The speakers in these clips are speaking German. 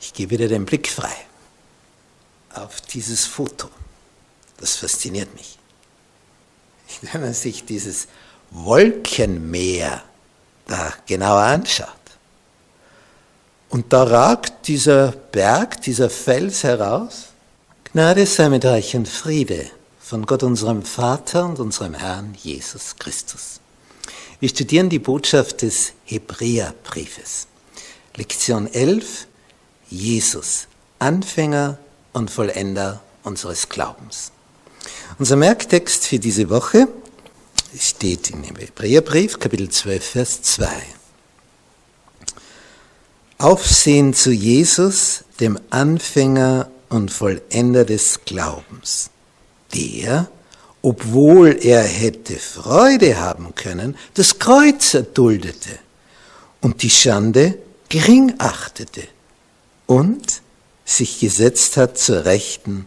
Ich gebe dir den Blick frei auf dieses Foto. Das fasziniert mich. Wenn man sich dieses Wolkenmeer da genauer anschaut. Und da ragt dieser Berg, dieser Fels heraus. Gnade sei mit euch und Friede von Gott unserem Vater und unserem Herrn Jesus Christus. Wir studieren die Botschaft des Hebräerbriefes. Lektion 11, Jesus, Anfänger und Vollender unseres Glaubens. Unser Merktext für diese Woche steht in dem Hebräerbrief, Kapitel 12, Vers 2. Aufsehen zu Jesus, dem Anfänger und Vollender des Glaubens, der, obwohl er hätte Freude haben können, das Kreuz erduldete und die Schande gering achtete und sich gesetzt hat zur Rechten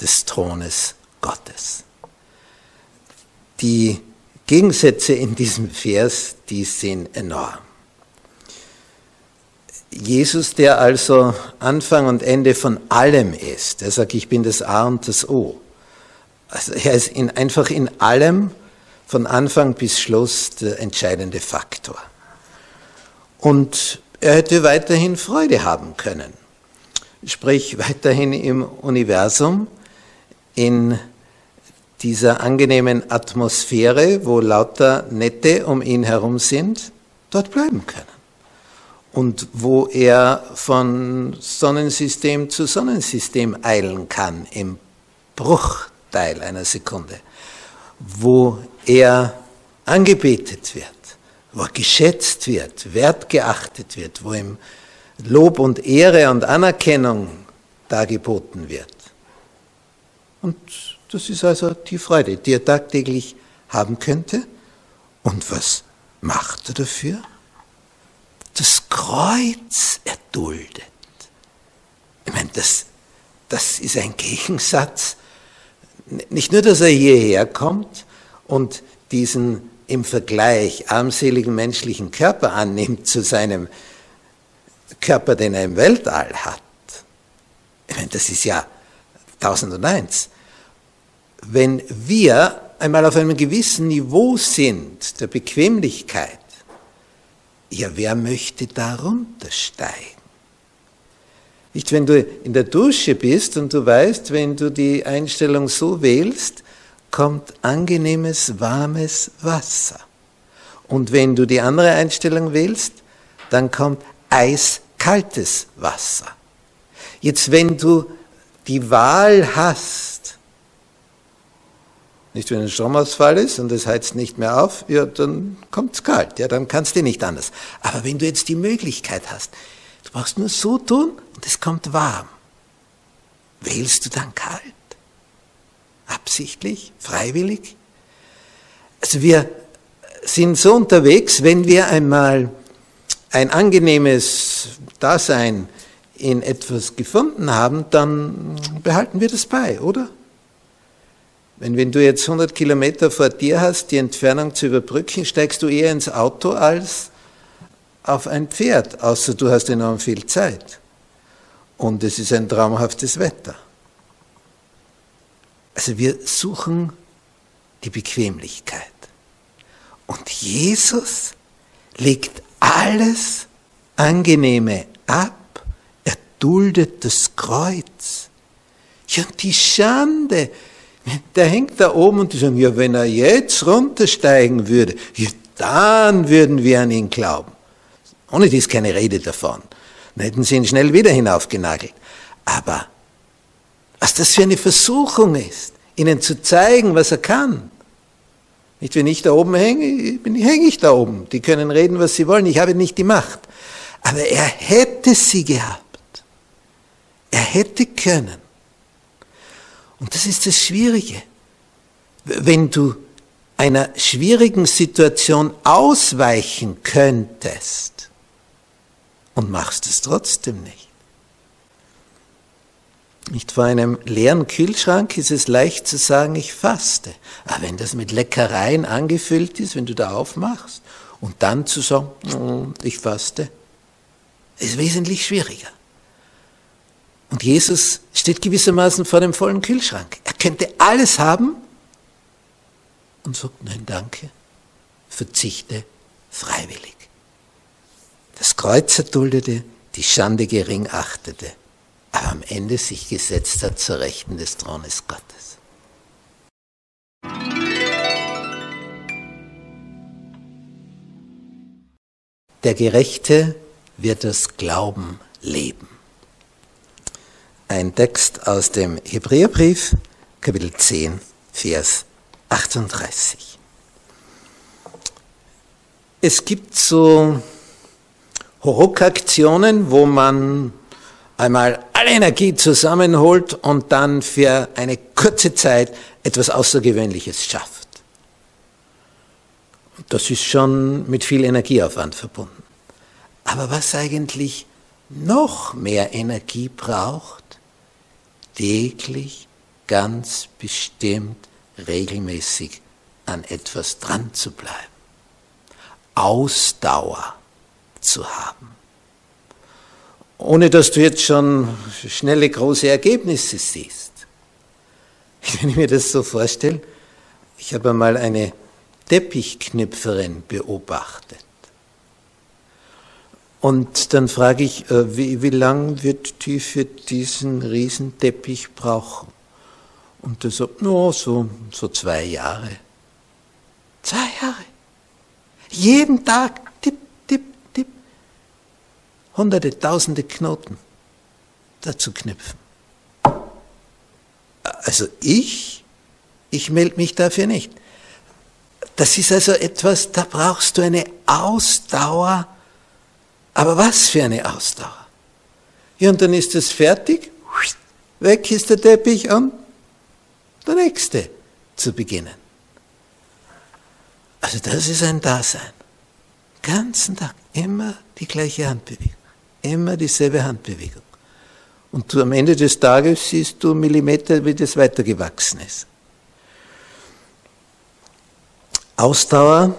des Thrones Gottes. Die Gegensätze in diesem Vers, die sind enorm. Jesus, der also Anfang und Ende von allem ist, der sagt, ich bin das A und das O. Also er ist in, einfach in allem von Anfang bis Schluss der entscheidende Faktor. Und er hätte weiterhin Freude haben können. Sprich, weiterhin im Universum, in dieser angenehmen Atmosphäre, wo lauter Nette um ihn herum sind, dort bleiben können. Und wo er von Sonnensystem zu Sonnensystem eilen kann, im Bruchteil einer Sekunde. Wo er angebetet wird wo er geschätzt wird, wertgeachtet wird, wo ihm Lob und Ehre und Anerkennung dargeboten wird. Und das ist also die Freude, die er tagtäglich haben könnte. Und was macht er dafür? Das Kreuz erduldet. Ich meine, das, das ist ein Gegensatz. Nicht nur, dass er hierher kommt und diesen im Vergleich armseligen menschlichen Körper annimmt zu seinem Körper, den er im Weltall hat. Ich meine, das ist ja 1001. Wenn wir einmal auf einem gewissen Niveau sind der Bequemlichkeit, ja, wer möchte darunter steigen? Nicht, wenn du in der Dusche bist und du weißt, wenn du die Einstellung so wählst, kommt angenehmes, warmes Wasser. Und wenn du die andere Einstellung wählst, dann kommt eiskaltes Wasser. Jetzt, wenn du die Wahl hast, nicht wenn ein Stromausfall ist und es heizt nicht mehr auf, ja, dann kommt es kalt, ja, dann kannst du nicht anders. Aber wenn du jetzt die Möglichkeit hast, du brauchst nur so tun und es kommt warm, wählst du dann kalt? Absichtlich? Freiwillig? Also wir sind so unterwegs, wenn wir einmal ein angenehmes Dasein in etwas gefunden haben, dann behalten wir das bei, oder? Wenn, wenn du jetzt 100 Kilometer vor dir hast, die Entfernung zu überbrücken, steigst du eher ins Auto als auf ein Pferd, außer du hast enorm viel Zeit. Und es ist ein traumhaftes Wetter. Also wir suchen die Bequemlichkeit. Und Jesus legt alles Angenehme ab, er duldet das Kreuz. Ja, und die Schande, der hängt da oben und die sagen, ja, wenn er jetzt runtersteigen würde, ja, dann würden wir an ihn glauben. Ohne dies keine Rede davon. Dann hätten sie ihn schnell wieder hinaufgenagelt. Aber was das für eine Versuchung ist, ihnen zu zeigen, was er kann. Nicht, wenn ich da oben hänge, hänge ich da oben. Die können reden, was sie wollen. Ich habe nicht die Macht. Aber er hätte sie gehabt. Er hätte können. Und das ist das Schwierige. Wenn du einer schwierigen Situation ausweichen könntest und machst es trotzdem nicht. Nicht vor einem leeren Kühlschrank ist es leicht zu sagen, ich faste. Aber wenn das mit Leckereien angefüllt ist, wenn du da aufmachst und dann zu sagen, mm, ich faste, ist wesentlich schwieriger. Und Jesus steht gewissermaßen vor dem vollen Kühlschrank. Er könnte alles haben und sagt, nein, danke, verzichte freiwillig. Das Kreuz erduldete, die Schande gering achtete, aber am Ende sich gesetzt hat zur Rechten des Thrones Gottes. Der Gerechte wird das Glauben leben. Ein Text aus dem Hebräerbrief, Kapitel 10, Vers 38. Es gibt so Horock-Aktionen, wo man einmal alle Energie zusammenholt und dann für eine kurze Zeit etwas Außergewöhnliches schafft. Das ist schon mit viel Energieaufwand verbunden. Aber was eigentlich noch mehr Energie braucht, täglich ganz bestimmt regelmäßig an etwas dran zu bleiben, Ausdauer zu haben. Ohne dass du jetzt schon schnelle große Ergebnisse siehst. Wenn ich mir das so vorstelle, ich habe einmal eine Teppichknüpferin beobachtet. Und dann frage ich, äh, wie, wie lang wird die für diesen Riesenteppich brauchen? Und er sagt, no, so, so zwei Jahre. Zwei Jahre. Jeden Tag. Hunderte, tausende Knoten dazu knüpfen. Also ich, ich melde mich dafür nicht. Das ist also etwas, da brauchst du eine Ausdauer. Aber was für eine Ausdauer? Ja, und dann ist es fertig, weg ist der Teppich und der nächste zu beginnen. Also das ist ein Dasein. Ganzen Tag immer die gleiche Handbewegung, immer dieselbe Handbewegung. Und am Ende des Tages siehst du Millimeter, wie das weitergewachsen ist. Ausdauer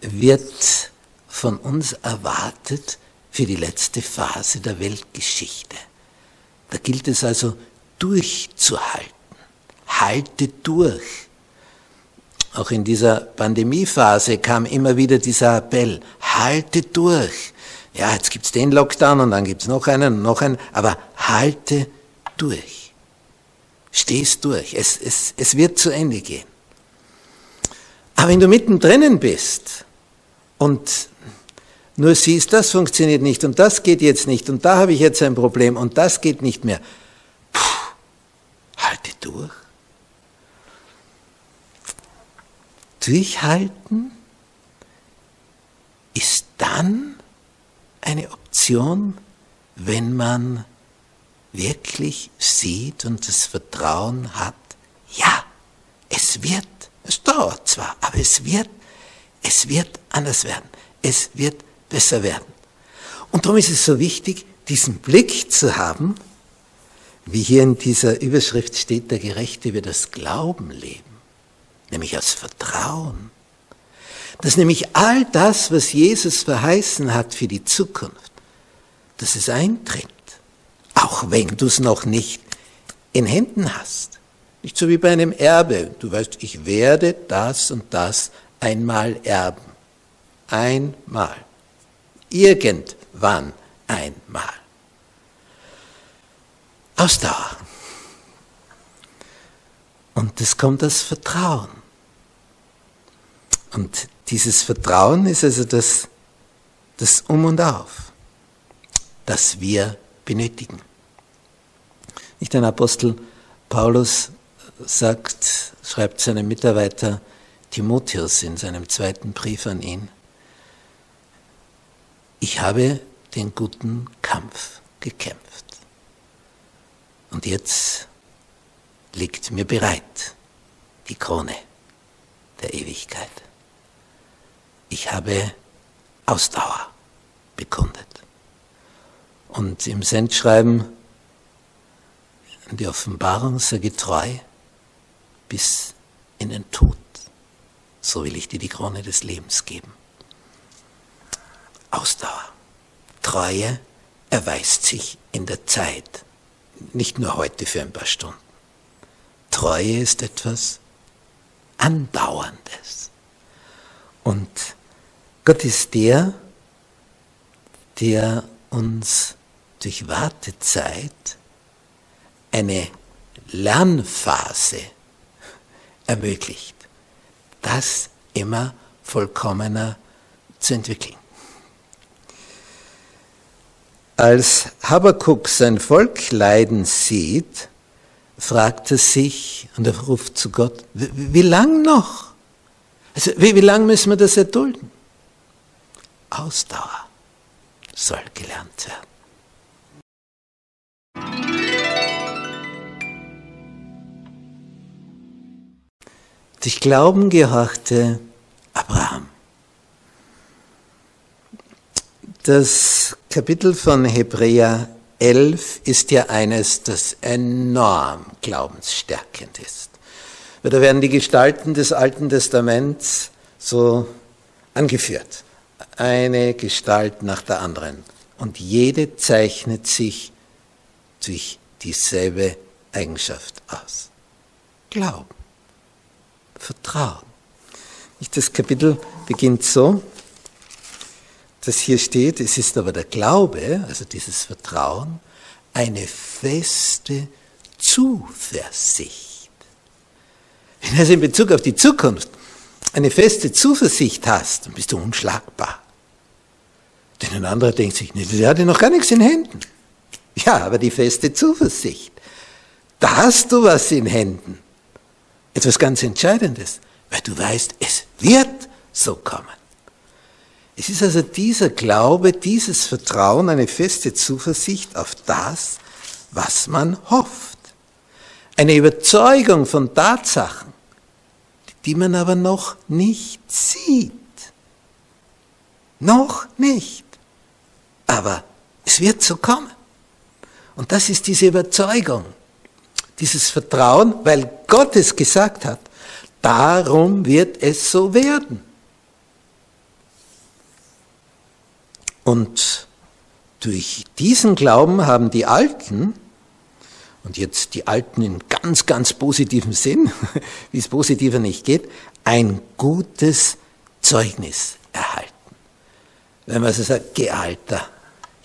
wird von uns erwartet für die letzte Phase der Weltgeschichte. Da gilt es also durchzuhalten halte durch. Auch in dieser Pandemiephase kam immer wieder dieser Appell, halte durch. Ja, jetzt gibt's den Lockdown und dann gibt's noch einen und noch einen, aber halte durch. Stehst durch. Es, es, es wird zu Ende gehen. Aber wenn du mittendrin bist und nur siehst, das funktioniert nicht und das geht jetzt nicht und da habe ich jetzt ein Problem und das geht nicht mehr, puh, halte durch. Durchhalten ist dann eine Option, wenn man wirklich sieht und das Vertrauen hat, ja, es wird, es dauert zwar, aber es wird, es wird anders werden, es wird besser werden. Und darum ist es so wichtig, diesen Blick zu haben, wie hier in dieser Überschrift steht, der Gerechte wird das Glauben leben nämlich aus Vertrauen. Dass nämlich all das, was Jesus verheißen hat für die Zukunft, dass es eintritt, auch wenn du es noch nicht in Händen hast. Nicht so wie bei einem Erbe. Du weißt, ich werde das und das einmal erben. Einmal. Irgendwann einmal. Ausdauer. Und das kommt aus Vertrauen. Und dieses Vertrauen ist also das, das Um und Auf, das wir benötigen. Nicht ein Apostel Paulus sagt, schreibt seinem Mitarbeiter Timotheus in seinem zweiten Brief an ihn, ich habe den guten Kampf gekämpft. Und jetzt liegt mir bereit die Krone der Ewigkeit. Ich habe Ausdauer bekundet. Und im Sendschreiben die Offenbarung sei getreu bis in den Tod. So will ich dir die Krone des Lebens geben. Ausdauer, Treue erweist sich in der Zeit, nicht nur heute für ein paar Stunden. Treue ist etwas Andauerndes. Und Gott ist der, der uns durch Wartezeit eine Lernphase ermöglicht, das immer vollkommener zu entwickeln. Als Habakuk sein Volk leiden sieht, fragt er sich und er ruft zu Gott, wie, wie lang noch? Also wie, wie lang müssen wir das erdulden? Ausdauer soll gelernt werden. Durch Glauben gehorchte Abraham. Das Kapitel von Hebräer 11 ist ja eines, das enorm glaubensstärkend ist. Da werden die Gestalten des Alten Testaments so angeführt. Eine Gestalt nach der anderen. Und jede zeichnet sich durch dieselbe Eigenschaft aus. Glauben. Vertrauen. Das Kapitel beginnt so, dass hier steht, es ist aber der Glaube, also dieses Vertrauen, eine feste Zuversicht. Wenn du also in Bezug auf die Zukunft eine feste Zuversicht hast, dann bist du unschlagbar. Denn ein anderer denkt sich, nee, der hatte noch gar nichts in Händen. Ja, aber die feste Zuversicht. Da hast du was in Händen etwas ganz Entscheidendes, weil du weißt, es wird so kommen. Es ist also dieser Glaube, dieses Vertrauen, eine feste Zuversicht auf das, was man hofft. Eine Überzeugung von Tatsachen, die man aber noch nicht sieht. Noch nicht. Aber es wird so kommen. Und das ist diese Überzeugung dieses Vertrauen, weil Gott es gesagt hat. Darum wird es so werden. Und durch diesen Glauben haben die Alten, und jetzt die Alten in ganz, ganz positivem Sinn, wie es positiver nicht geht, ein gutes Zeugnis erhalten. Wenn man so sagt, geh Alter.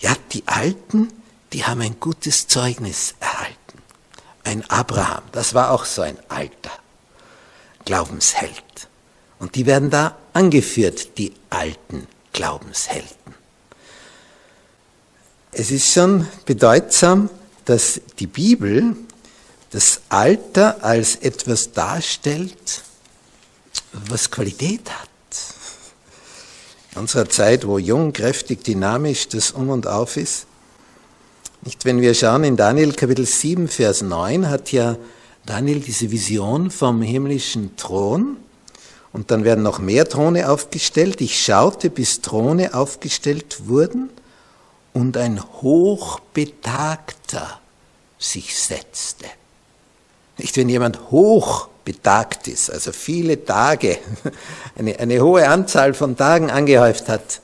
Ja, die Alten, die haben ein gutes Zeugnis erhalten ein Abraham, das war auch so ein alter Glaubensheld. Und die werden da angeführt, die alten Glaubenshelden. Es ist schon bedeutsam, dass die Bibel das Alter als etwas darstellt, was Qualität hat. Unserer Zeit, wo jung, kräftig, dynamisch das Um und Auf ist, nicht, wenn wir schauen in Daniel Kapitel 7, Vers 9, hat ja Daniel diese Vision vom himmlischen Thron. Und dann werden noch mehr Throne aufgestellt. Ich schaute, bis Throne aufgestellt wurden und ein Hochbetagter sich setzte. Nicht, wenn jemand hochbetagt ist, also viele Tage, eine, eine hohe Anzahl von Tagen angehäuft hat,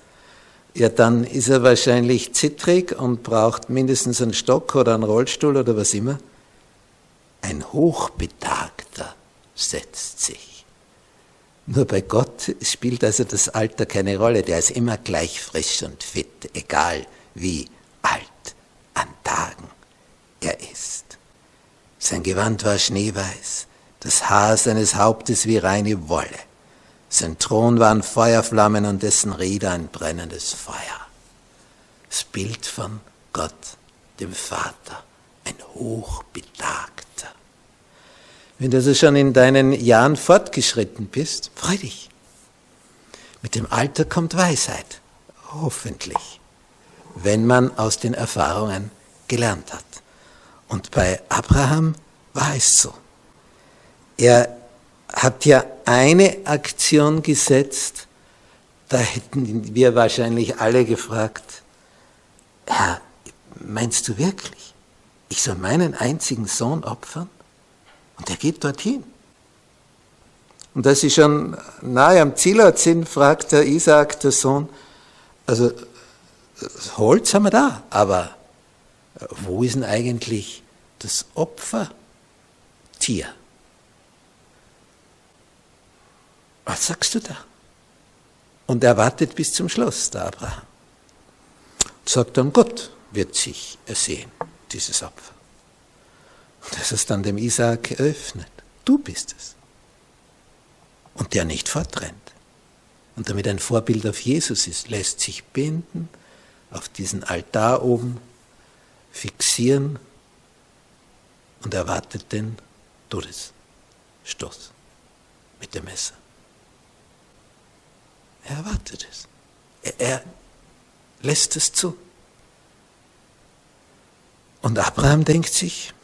ja, dann ist er wahrscheinlich zittrig und braucht mindestens einen Stock oder einen Rollstuhl oder was immer. Ein Hochbetagter setzt sich. Nur bei Gott spielt also das Alter keine Rolle. Der ist immer gleich frisch und fit, egal wie alt an Tagen er ist. Sein Gewand war schneeweiß, das Haar seines Hauptes wie reine Wolle. Sein Thron waren Feuerflammen und dessen Räder ein brennendes Feuer. Das Bild von Gott, dem Vater, ein Hochbetagter. Wenn du also schon in deinen Jahren fortgeschritten bist, freu dich. Mit dem Alter kommt Weisheit, hoffentlich, wenn man aus den Erfahrungen gelernt hat. Und bei Abraham war es so. Er hat ja eine Aktion gesetzt, da hätten wir wahrscheinlich alle gefragt, Herr, meinst du wirklich, ich soll meinen einzigen Sohn opfern? Und er geht dorthin. Und als sie schon nahe am Zielort sind, fragt der Isaak, der Sohn, also Holz haben wir da, aber wo ist denn eigentlich das Opfertier? Was sagst du da? Und er wartet bis zum Schluss, der Abraham. Und sagt dann, Gott wird sich ersehen, dieses Opfer. Und das ist dann dem Isaak geöffnet. Du bist es. Und der nicht fortrennt. Und damit ein Vorbild auf Jesus ist, lässt sich binden, auf diesen Altar oben fixieren und erwartet den Todesstoß mit dem Messer. Er erwartet es. Er, er lässt es zu. Und Abraham denkt sich,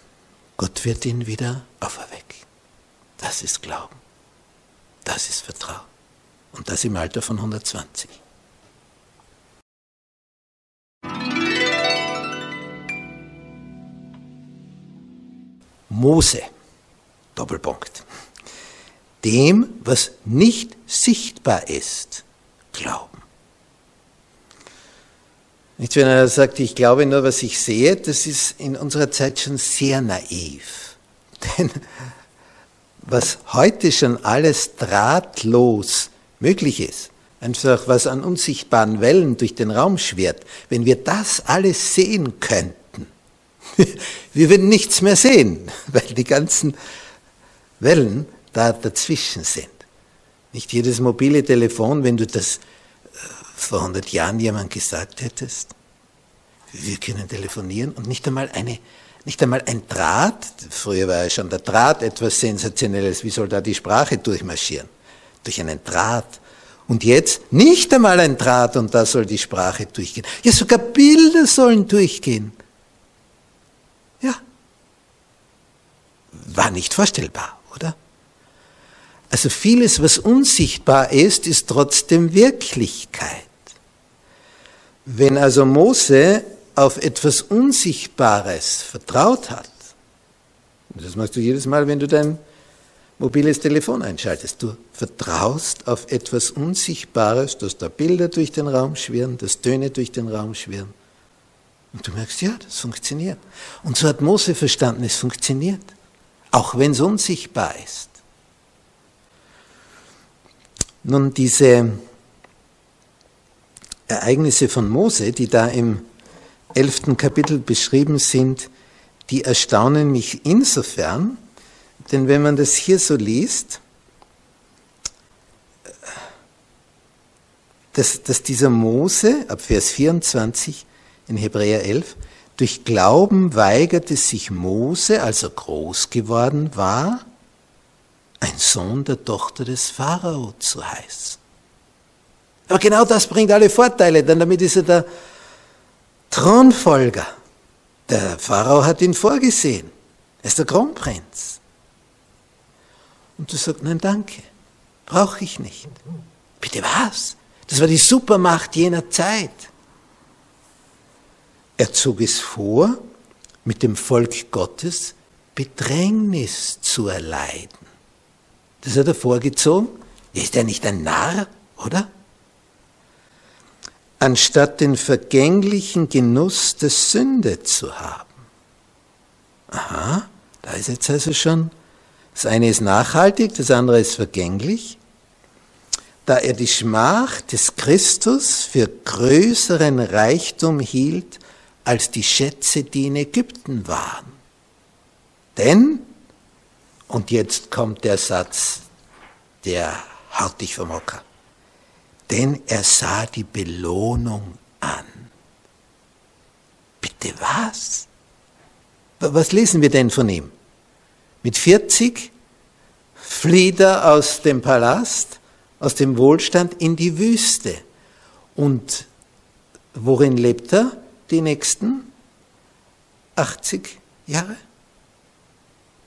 Gott wird ihn wieder auferwecken. Das ist Glauben. Das ist Vertrauen. Und das im Alter von 120. Mose, Doppelpunkt. Dem, was nicht sichtbar ist, glauben. Nicht, wenn er sagt, ich glaube nur, was ich sehe, das ist in unserer Zeit schon sehr naiv. Denn was heute schon alles drahtlos möglich ist, einfach was an unsichtbaren Wellen durch den Raum schwirrt, wenn wir das alles sehen könnten, wir würden nichts mehr sehen, weil die ganzen Wellen da dazwischen sind. Nicht jedes mobile Telefon, wenn du das äh, vor 100 Jahren jemand gesagt hättest, wir können telefonieren und nicht einmal eine, nicht einmal ein Draht, früher war ja schon der Draht etwas Sensationelles, wie soll da die Sprache durchmarschieren? Durch einen Draht. Und jetzt nicht einmal ein Draht und da soll die Sprache durchgehen. Ja, sogar Bilder sollen durchgehen. Ja. War nicht vorstellbar, oder? Also vieles, was unsichtbar ist, ist trotzdem Wirklichkeit. Wenn also Mose auf etwas Unsichtbares vertraut hat, das machst du jedes Mal, wenn du dein mobiles Telefon einschaltest, du vertraust auf etwas Unsichtbares, dass da Bilder durch den Raum schwirren, dass Töne durch den Raum schwirren. Und du merkst, ja, das funktioniert. Und so hat Mose verstanden, es funktioniert, auch wenn es unsichtbar ist. Nun, diese Ereignisse von Mose, die da im elften Kapitel beschrieben sind, die erstaunen mich insofern, denn wenn man das hier so liest, dass, dass dieser Mose, ab Vers 24 in Hebräer 11, durch Glauben weigerte sich Mose, als er groß geworden war, ein Sohn der Tochter des Pharao zu heißen. Aber genau das bringt alle Vorteile, denn damit ist er der Thronfolger. Der Pharao hat ihn vorgesehen. Er ist der Kronprinz. Und du sagst, nein, danke, brauche ich nicht. Bitte was? Das war die Supermacht jener Zeit. Er zog es vor, mit dem Volk Gottes Bedrängnis zu erleiden. Das hat er vorgezogen. Ist er nicht ein Narr, oder? Anstatt den vergänglichen Genuss der Sünde zu haben. Aha, da ist jetzt also schon, das eine ist nachhaltig, das andere ist vergänglich. Da er die Schmach des Christus für größeren Reichtum hielt als die Schätze, die in Ägypten waren. Denn, und jetzt kommt der Satz, der haut dich vom Hocker, denn er sah die Belohnung an. Bitte was? Was lesen wir denn von ihm? Mit 40 flieht er aus dem Palast, aus dem Wohlstand in die Wüste. Und worin lebt er die nächsten 80 Jahre?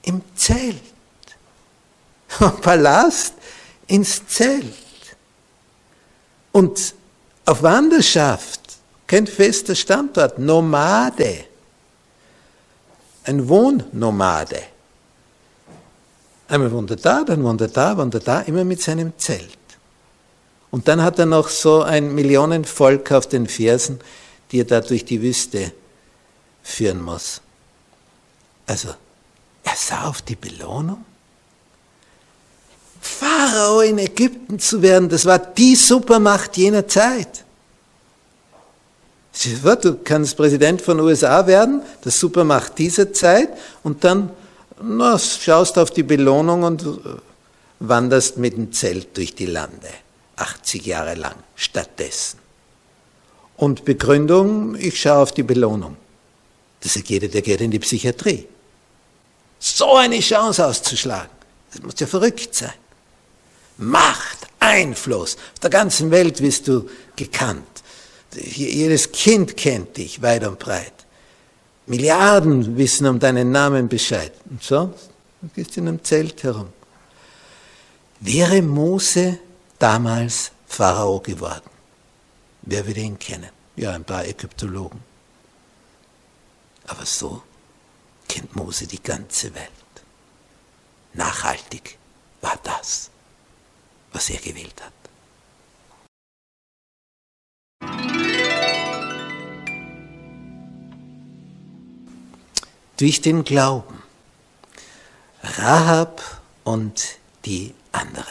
Im Zelt. Vom Palast ins Zelt. Und auf Wanderschaft, kein fester Standort, Nomade. Ein Wohnnomade. Einmal wohnt er da, dann wohnt er da, wohnt er da, immer mit seinem Zelt. Und dann hat er noch so ein Millionenvolk auf den Fersen, die er da durch die Wüste führen muss. Also, er sah auf die Belohnung. Pharao in Ägypten zu werden, das war die Supermacht jener Zeit. Du kannst Präsident von USA werden, das Supermacht dieser Zeit, und dann na, schaust auf die Belohnung und äh, wanderst mit dem Zelt durch die Lande, 80 Jahre lang stattdessen. Und Begründung, ich schaue auf die Belohnung. Das sagt jeder, der geht in die Psychiatrie. So eine Chance auszuschlagen, das muss ja verrückt sein. Macht, Einfluss, auf der ganzen Welt wirst du gekannt. Jedes Kind kennt dich weit und breit. Milliarden wissen um deinen Namen Bescheid. Und so, du gehst in einem Zelt herum. Wäre Mose damals Pharao geworden, wer würde ihn kennen? Ja, ein paar Ägyptologen. Aber so kennt Mose die ganze Welt. Nachhaltig war das, was er gewählt hat. durch den Glauben. Rahab und die anderen.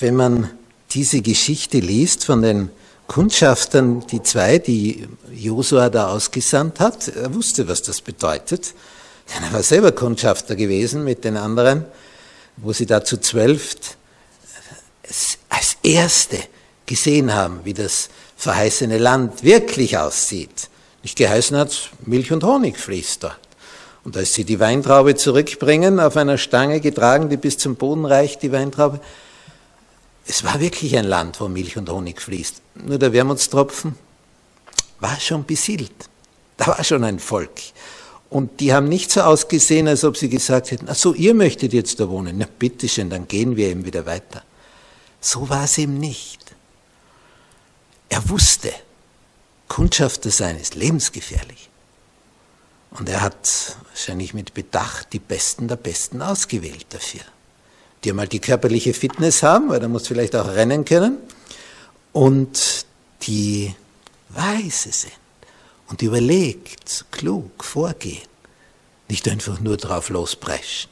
Wenn man diese Geschichte liest von den Kundschaftern, die zwei, die Josua da ausgesandt hat, er wusste, was das bedeutet. Denn er war selber Kundschafter gewesen mit den anderen, wo sie da zu zwölf als Erste gesehen haben, wie das verheißene Land wirklich aussieht. Nicht geheißen hat, Milch und Honig fließt dort. Und als sie die Weintraube zurückbringen, auf einer Stange getragen, die bis zum Boden reicht, die Weintraube, es war wirklich ein Land, wo Milch und Honig fließt. Nur der Wermutstropfen war schon besiedelt. Da war schon ein Volk. Und die haben nicht so ausgesehen, als ob sie gesagt hätten, ach so, ihr möchtet jetzt da wohnen. Na bitteschön, dann gehen wir eben wieder weiter. So war es ihm nicht. Er wusste, Kundschafter sein ist lebensgefährlich. Und er hat wahrscheinlich mit Bedacht die Besten der Besten ausgewählt dafür. Die einmal die körperliche Fitness haben, weil er muss vielleicht auch rennen können, und die weise sind und überlegt, klug vorgehen, nicht einfach nur drauf lospreschen.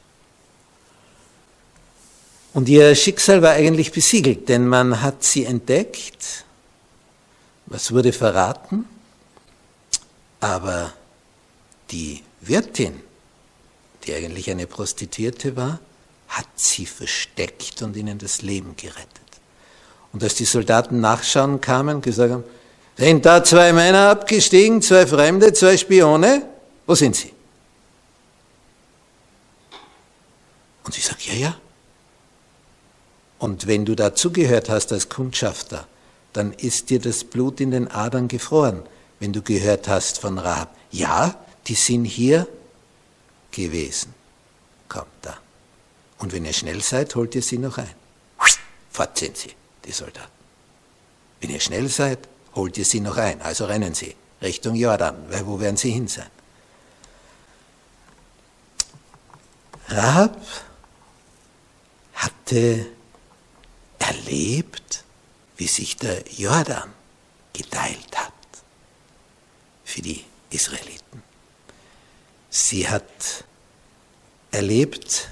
Und ihr Schicksal war eigentlich besiegelt, denn man hat sie entdeckt, was wurde verraten? Aber die Wirtin, die eigentlich eine Prostituierte war, hat sie versteckt und ihnen das Leben gerettet. Und als die Soldaten nachschauen kamen, gesagt haben, sind da zwei Männer abgestiegen, zwei Fremde, zwei Spione? Wo sind sie? Und sie sagt, ja, ja. Und wenn du dazugehört hast als Kundschafter, dann ist dir das Blut in den Adern gefroren, wenn du gehört hast von Rahab. Ja, die sind hier gewesen. Kommt da. Und wenn ihr schnell seid, holt ihr sie noch ein. Fort sind sie, die Soldaten. Wenn ihr schnell seid, holt ihr sie noch ein. Also rennen sie Richtung Jordan, weil wo werden sie hin sein? Rahab hatte erlebt, wie sich der Jordan geteilt hat für die Israeliten. Sie hat erlebt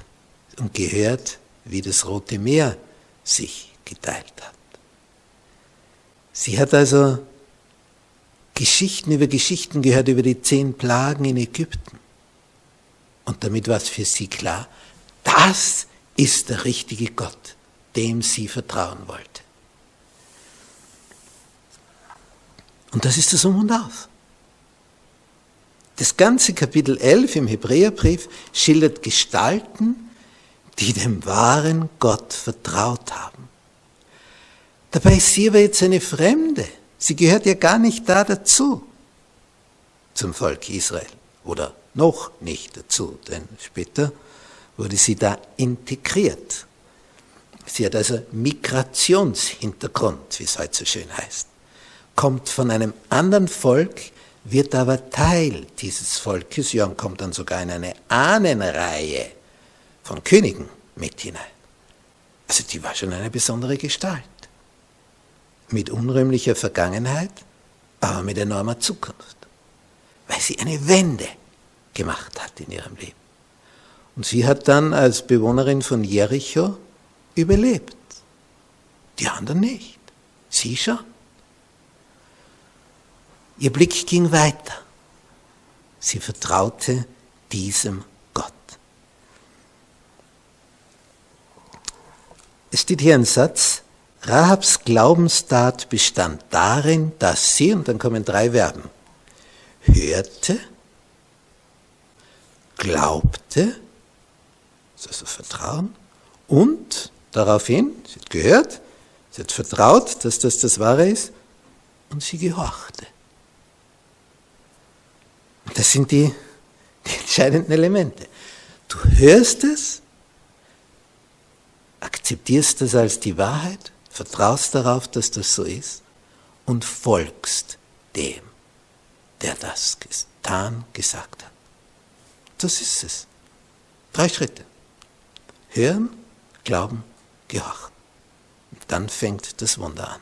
und gehört, wie das Rote Meer sich geteilt hat. Sie hat also Geschichten über Geschichten gehört über die zehn Plagen in Ägypten. Und damit war es für sie klar, das ist der richtige Gott, dem sie vertrauen wollte. Und das ist das Um und Auf. Das ganze Kapitel 11 im Hebräerbrief schildert Gestalten, die dem wahren Gott vertraut haben. Dabei ist sie aber jetzt eine Fremde. Sie gehört ja gar nicht da dazu, zum Volk Israel. Oder noch nicht dazu, denn später wurde sie da integriert. Sie hat also Migrationshintergrund, wie es heute so schön heißt. Kommt von einem anderen Volk, wird aber Teil dieses Volkes, ja, und kommt dann sogar in eine Ahnenreihe von Königen mit hinein. Also die war schon eine besondere Gestalt. Mit unrühmlicher Vergangenheit, aber mit enormer Zukunft. Weil sie eine Wende gemacht hat in ihrem Leben. Und sie hat dann als Bewohnerin von Jericho überlebt. Die anderen nicht. Sie schon. Ihr Blick ging weiter. Sie vertraute diesem Gott. Es steht hier ein Satz, Rahabs Glaubenstat bestand darin, dass sie, und dann kommen drei Verben, hörte, glaubte, also Vertrauen, und daraufhin, sie hat gehört, sie hat vertraut, dass das das Wahre ist, und sie gehorchte. Das sind die, die entscheidenden Elemente. Du hörst es, akzeptierst es als die Wahrheit, vertraust darauf, dass das so ist und folgst dem, der das getan, gesagt hat. Das ist es. Drei Schritte. Hören, glauben, gehorchen. Und dann fängt das Wunder an.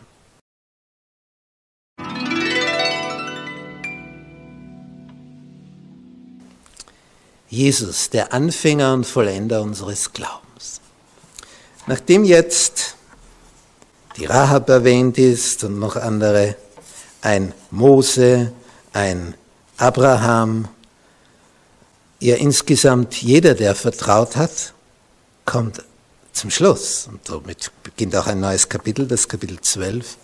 Jesus, der Anfänger und Vollender unseres Glaubens. Nachdem jetzt die Rahab erwähnt ist und noch andere, ein Mose, ein Abraham, ja insgesamt jeder, der vertraut hat, kommt zum Schluss. Und somit beginnt auch ein neues Kapitel, das Kapitel 12,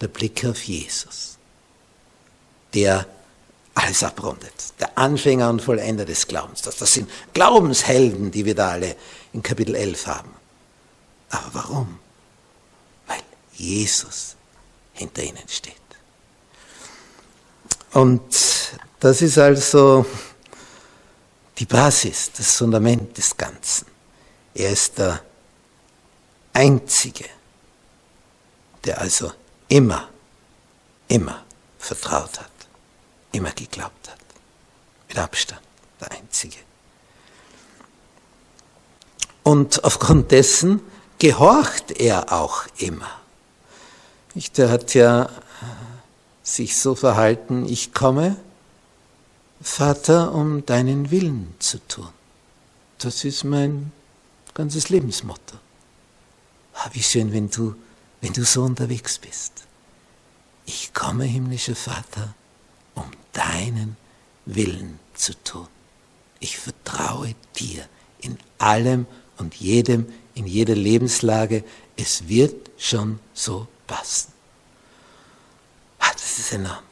der Blick auf Jesus, der alles abrundet. Der Anfänger und Vollender des Glaubens. Das, das sind Glaubenshelden, die wir da alle in Kapitel 11 haben. Aber warum? Weil Jesus hinter ihnen steht. Und das ist also die Basis, das Fundament des Ganzen. Er ist der Einzige, der also immer, immer vertraut hat immer geglaubt hat. Mit Abstand der Einzige. Und aufgrund dessen gehorcht er auch immer. Der hat ja sich so verhalten, ich komme, Vater, um deinen Willen zu tun. Das ist mein ganzes Lebensmotto. Ah, wie schön, wenn du, wenn du so unterwegs bist. Ich komme, himmlischer Vater, um deinen Willen zu tun. Ich vertraue dir in allem und jedem, in jeder Lebenslage. Es wird schon so passen. Ah, das ist enorm.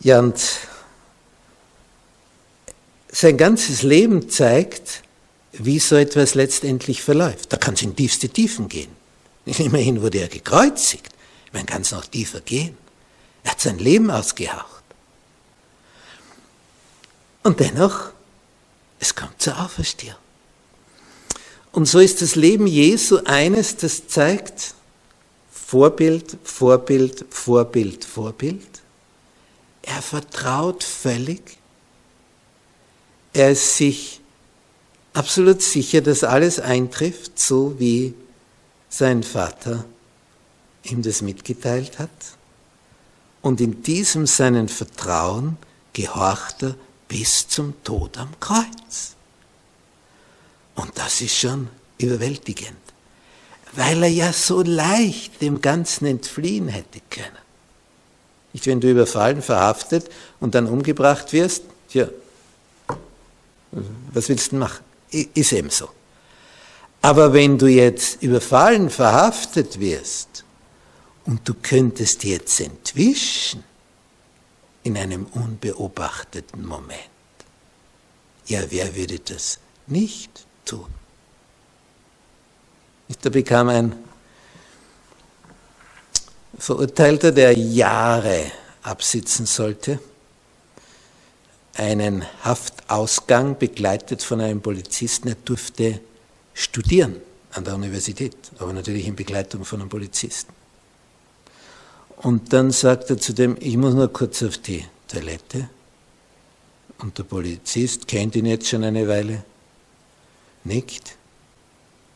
Ja, und sein ganzes Leben zeigt, wie so etwas letztendlich verläuft. Da kann es in tiefste Tiefen gehen. Immerhin wurde er gekreuzigt. Man kann es noch tiefer gehen. Er hat sein Leben ausgehaucht. Und dennoch, es kommt zur Auferstehung. Und so ist das Leben Jesu eines, das zeigt Vorbild, Vorbild, Vorbild, Vorbild. Er vertraut völlig. Er ist sich absolut sicher, dass alles eintrifft, so wie sein Vater ihm das mitgeteilt hat. Und in diesem seinen Vertrauen gehorcht er bis zum Tod am Kreuz. Und das ist schon überwältigend, weil er ja so leicht dem Ganzen entfliehen hätte können. Nicht, wenn du überfallen, verhaftet und dann umgebracht wirst, tja, was willst du machen? Ist eben so. Aber wenn du jetzt überfallen, verhaftet wirst und du könntest jetzt entwischen in einem unbeobachteten Moment, ja, wer würde das nicht tun? Da bekam ein Verurteilter, der Jahre absitzen sollte, einen Haftausgang begleitet von einem Polizisten. Er durfte studieren an der Universität, aber natürlich in Begleitung von einem Polizisten. Und dann sagt er zu dem, ich muss nur kurz auf die Toilette. Und der Polizist kennt ihn jetzt schon eine Weile, nickt.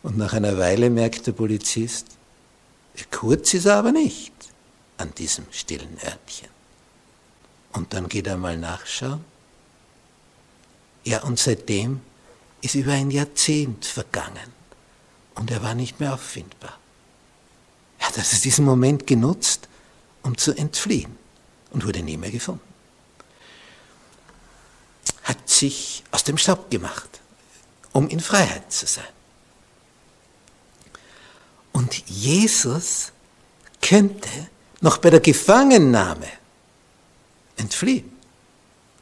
Und nach einer Weile merkt der Polizist, kurz ist er aber nicht an diesem stillen Örtchen. Und dann geht er mal nachschauen. Ja, und seitdem ist über ein Jahrzehnt vergangen und er war nicht mehr auffindbar. Er hat also diesen Moment genutzt, um zu entfliehen und wurde nie mehr gefunden. Hat sich aus dem Staub gemacht, um in Freiheit zu sein. Und Jesus könnte noch bei der Gefangennahme entfliehen.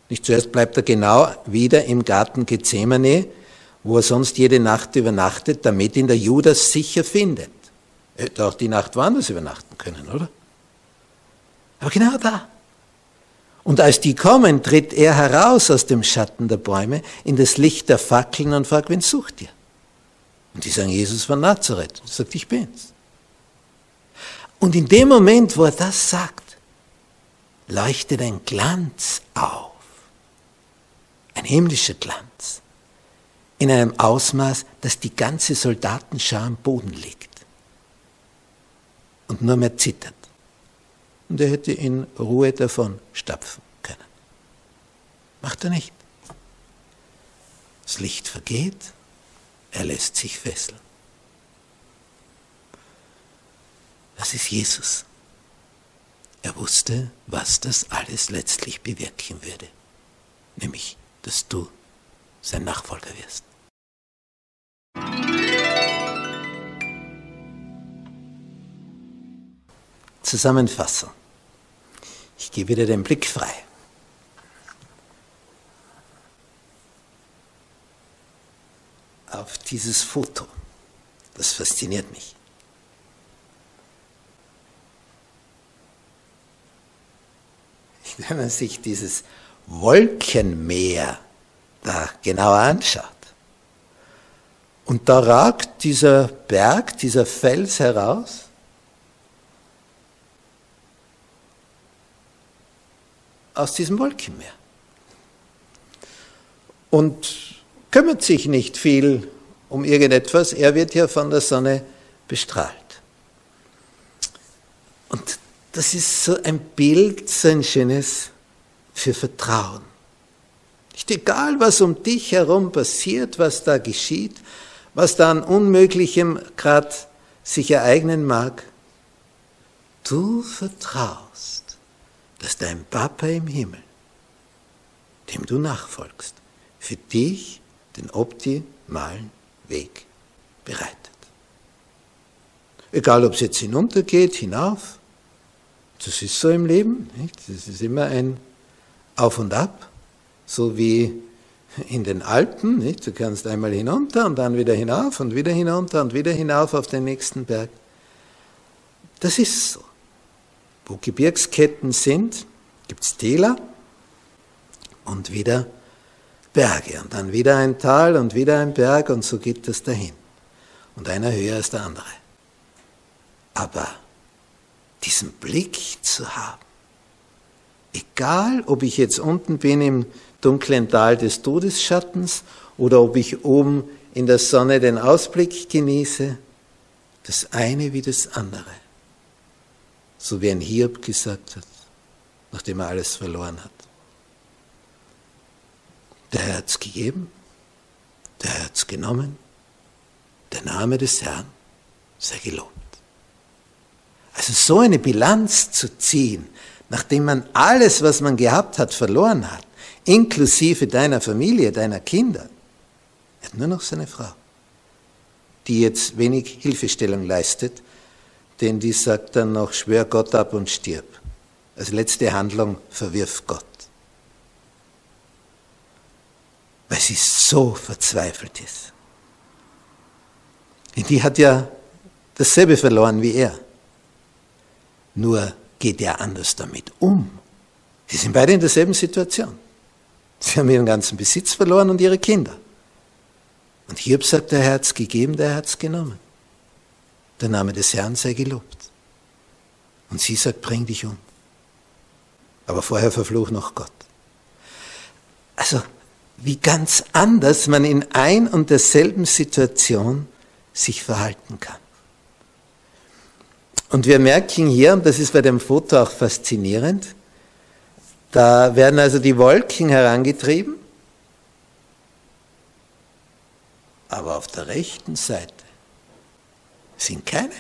Nicht zuerst bleibt er genau wieder im Garten Gethsemane, wo er sonst jede Nacht übernachtet, damit ihn der Judas sicher findet. Er hätte auch die Nacht woanders übernachten können, oder? Aber genau da. Und als die kommen, tritt er heraus aus dem Schatten der Bäume in das Licht der Fackeln und fragt, wen sucht ihr? Und die sagen, Jesus von Nazareth. Er sagt, ich bin's. Und in dem Moment, wo er das sagt, leuchtet ein Glanz auf. Ein himmlischer Glanz. In einem Ausmaß, dass die ganze Soldatenschar am Boden liegt. Und nur mehr zittert. Und er hätte in Ruhe davon stapfen können. Macht er nicht. Das Licht vergeht, er lässt sich fesseln. Das ist Jesus. Er wusste, was das alles letztlich bewirken würde, nämlich, dass du sein Nachfolger wirst. Zusammenfassung. Ich gebe wieder den Blick frei. auf dieses Foto. Das fasziniert mich. Wenn man sich dieses Wolkenmeer da genauer anschaut, und da ragt dieser Berg, dieser Fels heraus, aus diesem Wolkenmeer. Und kümmert sich nicht viel um irgendetwas, er wird ja von der Sonne bestrahlt. Und das ist so ein Bild, so ein schönes für Vertrauen. Nicht egal, was um dich herum passiert, was da geschieht, was da an Unmöglichem gerade sich ereignen mag, du vertraust, dass dein Papa im Himmel, dem du nachfolgst, für dich den optimalen Weg bereitet. Egal, ob es jetzt hinuntergeht, hinauf, das ist so im Leben. Nicht? Das ist immer ein Auf und Ab, so wie in den Alpen. Nicht? Du kannst einmal hinunter und dann wieder hinauf und wieder hinunter und wieder hinauf auf den nächsten Berg. Das ist so. Wo Gebirgsketten sind, gibt es Täler und wieder Berge und dann wieder ein Tal und wieder ein Berg und so geht das dahin. Und einer höher als der andere. Aber diesen Blick zu haben, egal ob ich jetzt unten bin im dunklen Tal des Todesschattens oder ob ich oben in der Sonne den Ausblick genieße, das eine wie das andere. So wie ein Hiob gesagt hat, nachdem er alles verloren hat. Der Herr hat es gegeben, der Herr hat es genommen, der Name des Herrn sei gelobt. Also so eine Bilanz zu ziehen, nachdem man alles, was man gehabt hat, verloren hat, inklusive deiner Familie, deiner Kinder, er hat nur noch seine Frau, die jetzt wenig Hilfestellung leistet, denn die sagt dann noch, schwör Gott ab und stirb. Als letzte Handlung verwirf Gott. Weil sie so verzweifelt ist. Die hat ja dasselbe verloren wie er. Nur geht er anders damit um. Sie sind beide in derselben Situation. Sie haben ihren ganzen Besitz verloren und ihre Kinder. Und Hiob sagt, der hat's gegeben, der hat's genommen. Der Name des Herrn sei gelobt. Und sie sagt, bring dich um. Aber vorher verfluch noch Gott. Also, wie ganz anders man in ein und derselben Situation sich verhalten kann. Und wir merken hier, und das ist bei dem Foto auch faszinierend, da werden also die Wolken herangetrieben, aber auf der rechten Seite sind keine.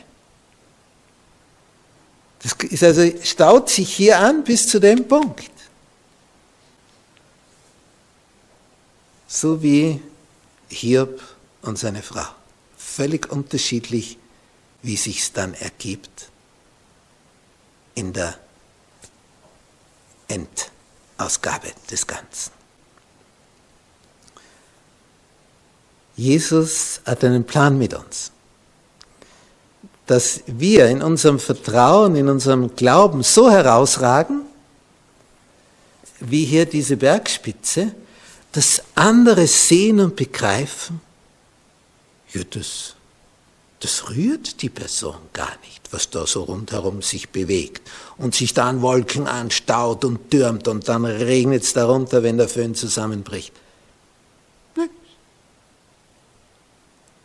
Das ist also, staut sich hier an bis zu dem Punkt. So wie Hiob und seine Frau. Völlig unterschiedlich wie sich's dann ergibt in der Endausgabe des Ganzen. Jesus hat einen Plan mit uns, dass wir in unserem Vertrauen, in unserem Glauben so herausragen, wie hier diese Bergspitze, dass andere sehen und begreifen, ja, das das rührt die Person gar nicht, was da so rundherum sich bewegt und sich da an Wolken anstaut und türmt und dann regnet es darunter, wenn der Föhn zusammenbricht.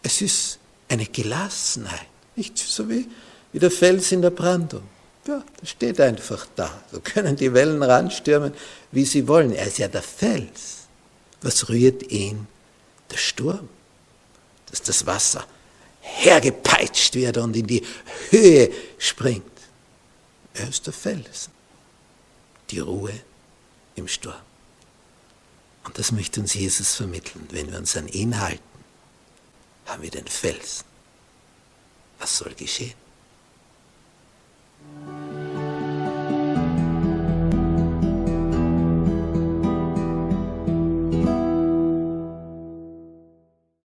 Es ist eine Gelassenheit, nicht so wie, wie der Fels in der Brandung. Ja, das steht einfach da. So können die Wellen ranstürmen, wie sie wollen. Er ist ja der Fels. Was rührt ihn? Der Sturm. Das ist das Wasser hergepeitscht wird und in die Höhe springt. Er ist der Felsen, die Ruhe im Sturm. Und das möchte uns Jesus vermitteln. Wenn wir uns an ihn halten, haben wir den Felsen. Was soll geschehen?